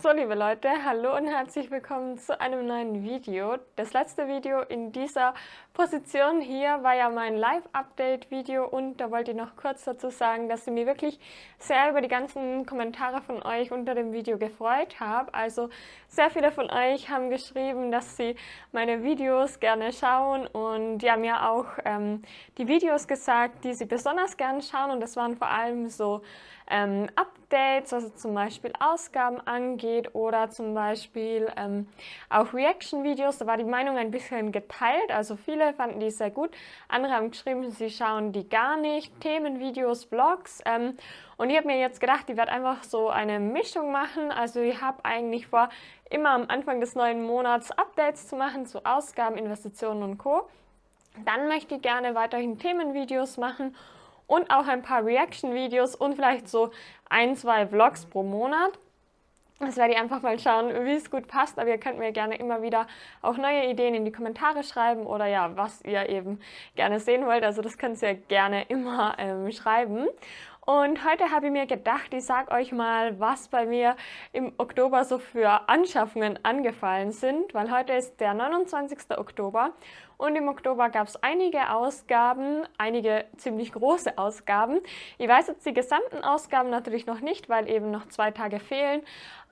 So, liebe Leute, hallo und herzlich willkommen zu einem neuen Video. Das letzte Video in dieser Position hier war ja mein Live-Update-Video und da wollte ich noch kurz dazu sagen, dass ich mich wirklich sehr über die ganzen Kommentare von euch unter dem Video gefreut habe. Also sehr viele von euch haben geschrieben, dass sie meine Videos gerne schauen und die haben ja auch ähm, die Videos gesagt, die sie besonders gerne schauen und das waren vor allem so ähm, Updates, also zum Beispiel Ausgaben angeht oder zum Beispiel ähm, auch Reaction-Videos. Da war die Meinung ein bisschen geteilt. Also viele fanden die sehr gut. Andere haben geschrieben, sie schauen die gar nicht. Themenvideos, Vlogs. Ähm, und ich habe mir jetzt gedacht, ich werde einfach so eine Mischung machen. Also ich habe eigentlich vor, immer am Anfang des neuen Monats Updates zu machen zu Ausgaben, Investitionen und Co. Dann möchte ich gerne weiterhin Themenvideos machen und auch ein paar Reaction-Videos und vielleicht so ein, zwei Vlogs pro Monat. Das werde ich einfach mal schauen, wie es gut passt. Aber ihr könnt mir gerne immer wieder auch neue Ideen in die Kommentare schreiben oder ja, was ihr eben gerne sehen wollt. Also das könnt ihr gerne immer ähm, schreiben. Und heute habe ich mir gedacht, ich sage euch mal, was bei mir im Oktober so für Anschaffungen angefallen sind, weil heute ist der 29. Oktober und im Oktober gab es einige Ausgaben, einige ziemlich große Ausgaben. Ich weiß jetzt die gesamten Ausgaben natürlich noch nicht, weil eben noch zwei Tage fehlen.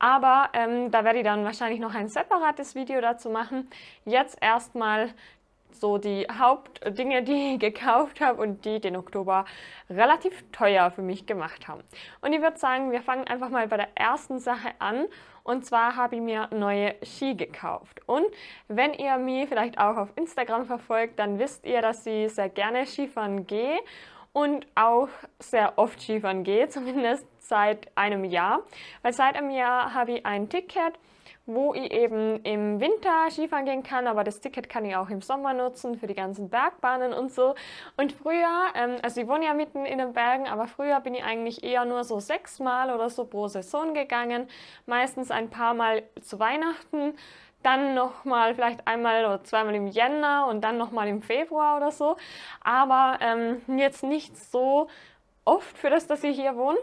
Aber ähm, da werde ich dann wahrscheinlich noch ein separates Video dazu machen. Jetzt erstmal so die Hauptdinge, die ich gekauft habe und die den Oktober relativ teuer für mich gemacht haben. Und ich würde sagen, wir fangen einfach mal bei der ersten Sache an. Und zwar habe ich mir neue Ski gekauft. Und wenn ihr mich vielleicht auch auf Instagram verfolgt, dann wisst ihr, dass ich sehr gerne Skifahren gehe und auch sehr oft Skifahren gehe, zumindest seit einem Jahr. Weil seit einem Jahr habe ich ein Ticket wo ich eben im Winter Skifahren gehen kann, aber das Ticket kann ich auch im Sommer nutzen für die ganzen Bergbahnen und so. Und früher, ähm, also ich wohne ja mitten in den Bergen, aber früher bin ich eigentlich eher nur so sechsmal oder so pro Saison gegangen, meistens ein paar Mal zu Weihnachten dann nochmal vielleicht einmal oder zweimal im Jänner und dann nochmal im Februar oder so. Aber ähm, jetzt nicht so oft für das, dass ich hier wohne.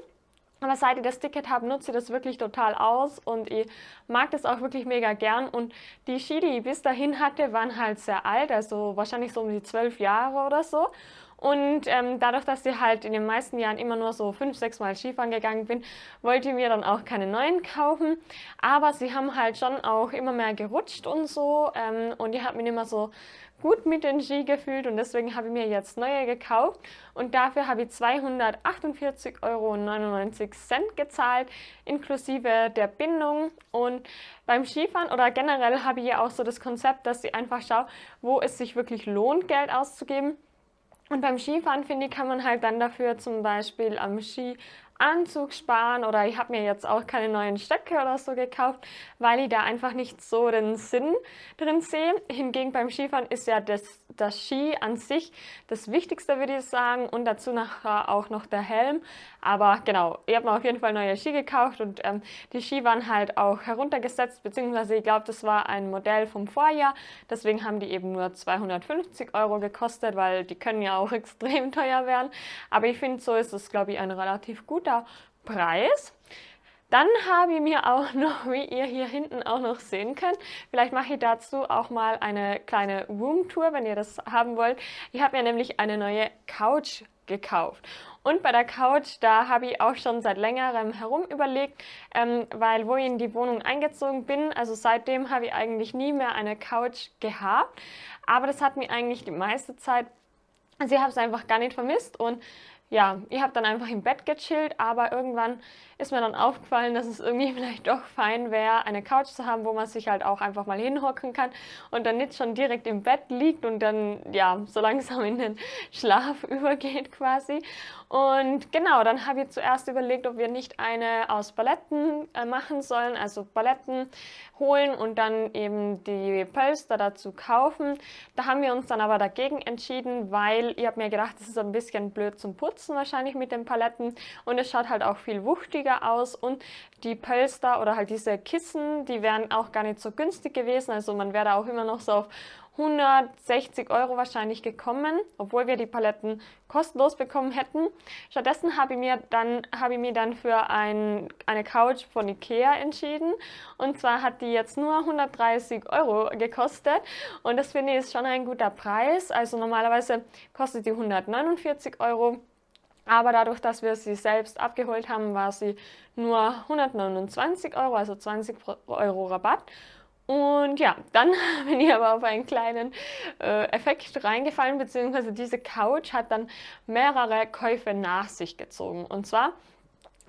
Aber seit ich das Ticket habe, nutze ich das wirklich total aus und ich mag das auch wirklich mega gern. Und die Ski, die ich bis dahin hatte, waren halt sehr alt, also wahrscheinlich so um die zwölf Jahre oder so. Und ähm, dadurch, dass ich halt in den meisten Jahren immer nur so fünf, sechs Mal Skifahren gegangen bin, wollte ich mir dann auch keine neuen kaufen. Aber sie haben halt schon auch immer mehr gerutscht und so. Ähm, und ich habe mich immer so gut mit den Ski gefühlt und deswegen habe ich mir jetzt neue gekauft und dafür habe ich 248,99 Euro gezahlt, inklusive der Bindung und beim Skifahren oder generell habe ich ja auch so das Konzept, dass ich einfach schaue, wo es sich wirklich lohnt, Geld auszugeben. Und beim Skifahren, finde ich, kann man halt dann dafür zum Beispiel am Ski Anzug sparen oder ich habe mir jetzt auch keine neuen Stöcke oder so gekauft, weil ich da einfach nicht so den Sinn drin sehe. Hingegen beim Skifahren ist ja das, das Ski an sich das Wichtigste, würde ich sagen, und dazu nachher auch noch der Helm. Aber genau, ich habe mir auf jeden Fall neue Ski gekauft und ähm, die Ski waren halt auch heruntergesetzt, beziehungsweise ich glaube, das war ein Modell vom Vorjahr. Deswegen haben die eben nur 250 Euro gekostet, weil die können ja auch extrem teuer werden. Aber ich finde, so ist es, glaube ich, ein relativ guter guter Preis. Dann habe ich mir auch noch, wie ihr hier hinten auch noch sehen könnt, vielleicht mache ich dazu auch mal eine kleine Roomtour, wenn ihr das haben wollt. Ich habe mir nämlich eine neue Couch gekauft. Und bei der Couch, da habe ich auch schon seit längerem herum überlegt, ähm, weil wo ich in die Wohnung eingezogen bin, also seitdem habe ich eigentlich nie mehr eine Couch gehabt. Aber das hat mir eigentlich die meiste Zeit, also ich habe es einfach gar nicht vermisst und ja, ich habe dann einfach im Bett gechillt, aber irgendwann ist mir dann aufgefallen, dass es irgendwie vielleicht doch fein wäre, eine Couch zu haben, wo man sich halt auch einfach mal hinhocken kann und dann nicht schon direkt im Bett liegt und dann ja so langsam in den Schlaf übergeht quasi. Und genau, dann habe ich zuerst überlegt, ob wir nicht eine aus Paletten äh, machen sollen, also Paletten holen und dann eben die Pölster dazu kaufen. Da haben wir uns dann aber dagegen entschieden, weil ich habe mir gedacht, das ist ein bisschen blöd zum Putzen wahrscheinlich mit den Paletten und es schaut halt auch viel wuchtiger aus und die Pölster oder halt diese Kissen, die wären auch gar nicht so günstig gewesen. Also man wäre da auch immer noch so auf 160 Euro wahrscheinlich gekommen, obwohl wir die Paletten kostenlos bekommen hätten. Stattdessen habe ich mir dann, habe ich mir dann für ein, eine Couch von Ikea entschieden. Und zwar hat die jetzt nur 130 Euro gekostet. Und das finde ich ist schon ein guter Preis. Also normalerweise kostet die 149 Euro. Aber dadurch, dass wir sie selbst abgeholt haben, war sie nur 129 Euro, also 20 Euro Rabatt. Und ja, dann bin ich aber auf einen kleinen äh, Effekt reingefallen, beziehungsweise diese Couch hat dann mehrere Käufe nach sich gezogen. Und zwar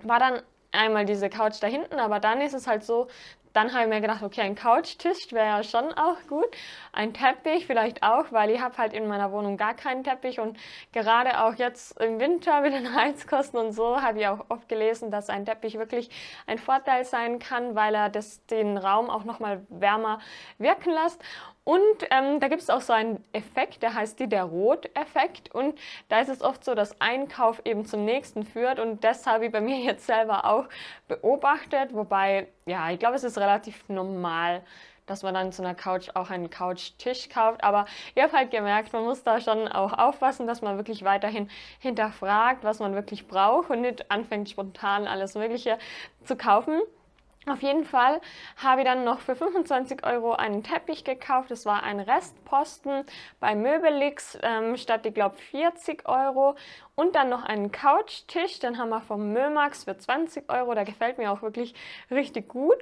war dann einmal diese Couch da hinten, aber dann ist es halt so, dann habe ich mir gedacht, okay, ein Couchtisch wäre ja schon auch gut. Ein Teppich vielleicht auch, weil ich habe halt in meiner Wohnung gar keinen Teppich und gerade auch jetzt im Winter mit den Heizkosten und so habe ich auch oft gelesen, dass ein Teppich wirklich ein Vorteil sein kann, weil er das, den Raum auch nochmal wärmer wirken lässt. Und ähm, da gibt es auch so einen Effekt, der heißt die der Rot-Effekt. Und da ist es oft so, dass ein Kauf eben zum nächsten führt. Und das habe ich bei mir jetzt selber auch beobachtet. Wobei, ja, ich glaube, es ist relativ normal, dass man dann zu einer Couch auch einen Couchtisch kauft. Aber ich habe halt gemerkt, man muss da schon auch aufpassen, dass man wirklich weiterhin hinterfragt, was man wirklich braucht und nicht anfängt spontan alles Mögliche zu kaufen. Auf jeden Fall habe ich dann noch für 25 Euro einen Teppich gekauft. Das war ein Restposten bei Möbelix ähm, statt, ich glaube, 40 Euro. Und dann noch einen Couchtisch, den haben wir vom Mömax für 20 Euro. Der gefällt mir auch wirklich richtig gut.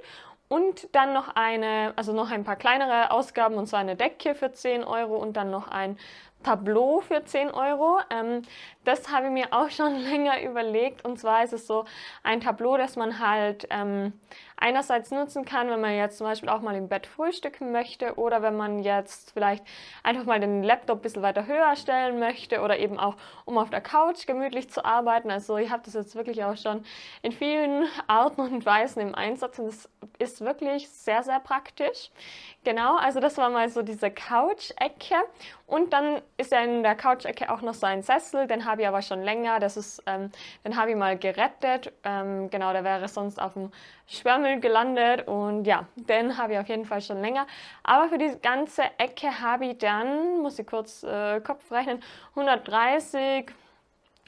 Und dann noch eine, also noch ein paar kleinere Ausgaben, und zwar eine Decke für 10 Euro und dann noch ein Tableau für 10 Euro. Ähm, das habe ich mir auch schon länger überlegt. Und zwar ist es so ein Tableau, das man halt ähm, einerseits nutzen kann, wenn man jetzt zum Beispiel auch mal im Bett frühstücken möchte oder wenn man jetzt vielleicht einfach mal den Laptop ein bisschen weiter höher stellen möchte oder eben auch, um auf der Couch gemütlich zu arbeiten. Also ich habe das jetzt wirklich auch schon in vielen Arten und Weisen im Einsatz und das ist wirklich sehr, sehr praktisch. Genau, also das war mal so diese Couch-Ecke. Und dann ist ja in der Couch-Ecke auch noch so ein Sessel, den habe ich aber schon länger. Das ist, ähm, den habe ich mal gerettet. Ähm, genau, der wäre sonst auf dem Sperrmüll gelandet. Und ja, den habe ich auf jeden Fall schon länger. Aber für die ganze Ecke habe ich dann, muss ich kurz äh, Kopf rechnen, 130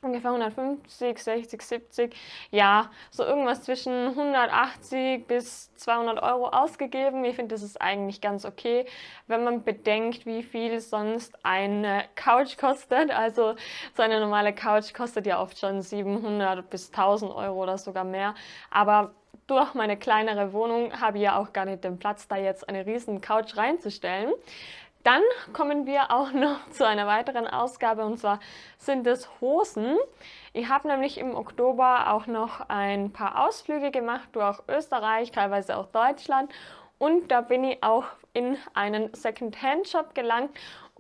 ungefähr 150, 60, 70, ja, so irgendwas zwischen 180 bis 200 Euro ausgegeben. Ich finde, das ist eigentlich ganz okay, wenn man bedenkt, wie viel sonst eine Couch kostet. Also so eine normale Couch kostet ja oft schon 700 bis 1000 Euro oder sogar mehr. Aber durch meine kleinere Wohnung habe ich ja auch gar nicht den Platz, da jetzt eine riesen Couch reinzustellen. Dann kommen wir auch noch zu einer weiteren Ausgabe und zwar sind es Hosen. Ich habe nämlich im Oktober auch noch ein paar Ausflüge gemacht durch Österreich, teilweise auch Deutschland und da bin ich auch in einen Second-Hand-Shop gelangt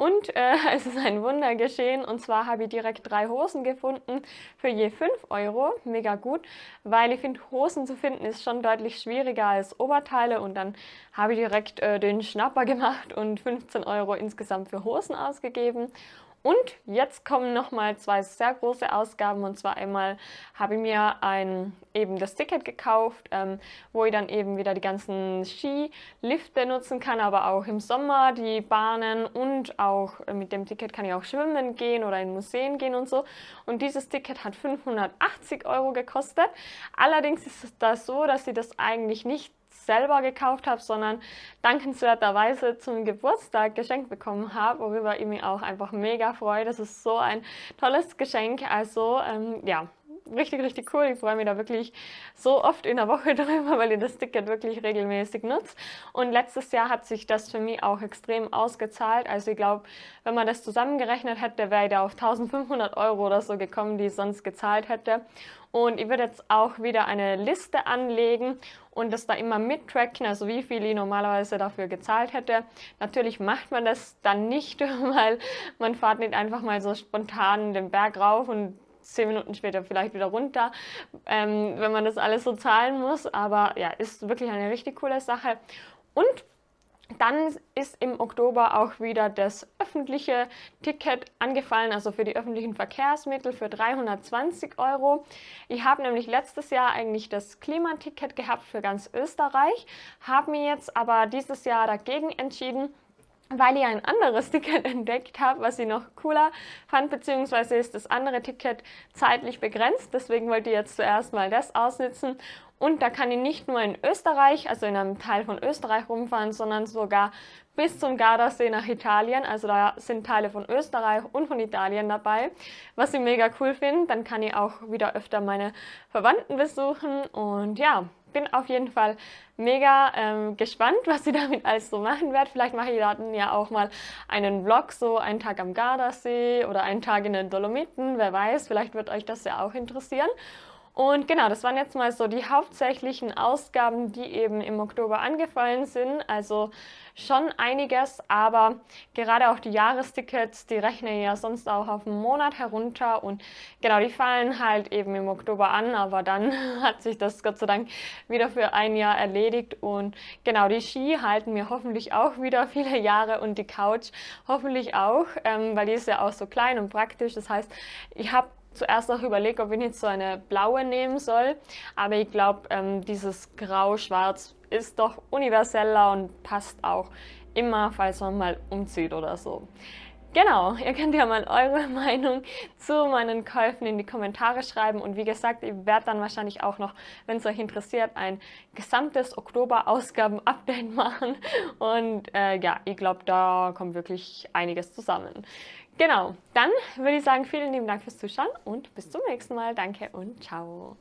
und äh, es ist ein Wunder geschehen. Und zwar habe ich direkt drei Hosen gefunden für je 5 Euro. Mega gut, weil ich finde, Hosen zu finden ist schon deutlich schwieriger als Oberteile. Und dann habe ich direkt äh, den Schnapper gemacht und 15 Euro insgesamt für Hosen ausgegeben. Und jetzt kommen nochmal zwei sehr große Ausgaben. Und zwar einmal habe ich mir ein, eben das Ticket gekauft, ähm, wo ich dann eben wieder die ganzen Skilifte nutzen kann, aber auch im Sommer die Bahnen und auch äh, mit dem Ticket kann ich auch schwimmen gehen oder in Museen gehen und so. Und dieses Ticket hat 580 Euro gekostet. Allerdings ist es da so, dass sie das eigentlich nicht selber gekauft habe, sondern dankenswerterweise zum Geburtstag geschenkt bekommen habe, worüber ich mich auch einfach mega freue. Das ist so ein tolles Geschenk. Also ähm, ja, richtig, richtig cool. Ich freue mich da wirklich so oft in der Woche drüber, weil ich das Ticket wirklich regelmäßig nutze. Und letztes Jahr hat sich das für mich auch extrem ausgezahlt. Also ich glaube, wenn man das zusammengerechnet hätte, wäre ich da auf 1500 Euro oder so gekommen, die ich sonst gezahlt hätte. Und ich würde jetzt auch wieder eine Liste anlegen und das da immer mittracken, also wie viel ich normalerweise dafür gezahlt hätte. Natürlich macht man das dann nicht, weil man fährt nicht einfach mal so spontan den Berg rauf und zehn Minuten später vielleicht wieder runter, ähm, wenn man das alles so zahlen muss. Aber ja, ist wirklich eine richtig coole Sache. Und dann ist im Oktober auch wieder das öffentliche Ticket angefallen, also für die öffentlichen Verkehrsmittel für 320 Euro. Ich habe nämlich letztes Jahr eigentlich das Klimaticket gehabt für ganz Österreich, habe mir jetzt aber dieses Jahr dagegen entschieden weil ich ein anderes Ticket entdeckt habe, was ich noch cooler fand, beziehungsweise ist das andere Ticket zeitlich begrenzt. Deswegen wollte ich jetzt zuerst mal das ausnutzen. Und da kann ich nicht nur in Österreich, also in einem Teil von Österreich rumfahren, sondern sogar bis zum Gardasee nach Italien. Also da sind Teile von Österreich und von Italien dabei, was ich mega cool finde. Dann kann ich auch wieder öfter meine Verwandten besuchen. Und ja, bin auf jeden Fall mega ähm, gespannt, was sie damit alles so machen wird. Vielleicht mache ich dann ja auch mal einen Vlog, so einen Tag am Gardasee oder einen Tag in den Dolomiten, wer weiß, vielleicht wird euch das ja auch interessieren. Und genau, das waren jetzt mal so die hauptsächlichen Ausgaben, die eben im Oktober angefallen sind. Also schon einiges, aber gerade auch die Jahrestickets, die rechnen ja sonst auch auf einen Monat herunter und genau, die fallen halt eben im Oktober an, aber dann hat sich das Gott sei Dank wieder für ein Jahr erledigt und genau, die Ski halten mir hoffentlich auch wieder viele Jahre und die Couch hoffentlich auch, ähm, weil die ist ja auch so klein und praktisch. Das heißt, ich habe zuerst auch überlegt, ob ich nicht so eine blaue nehmen soll. Aber ich glaube, ähm, dieses Grau-Schwarz ist doch universeller und passt auch immer, falls man mal umzieht oder so. Genau, ihr könnt ja mal eure Meinung zu meinen Käufen in die Kommentare schreiben. Und wie gesagt, ich werde dann wahrscheinlich auch noch, wenn es euch interessiert, ein gesamtes Oktober-Ausgaben-Update machen. Und äh, ja, ich glaube, da kommt wirklich einiges zusammen. Genau, dann würde ich sagen, vielen lieben Dank fürs Zuschauen und bis zum nächsten Mal. Danke und ciao.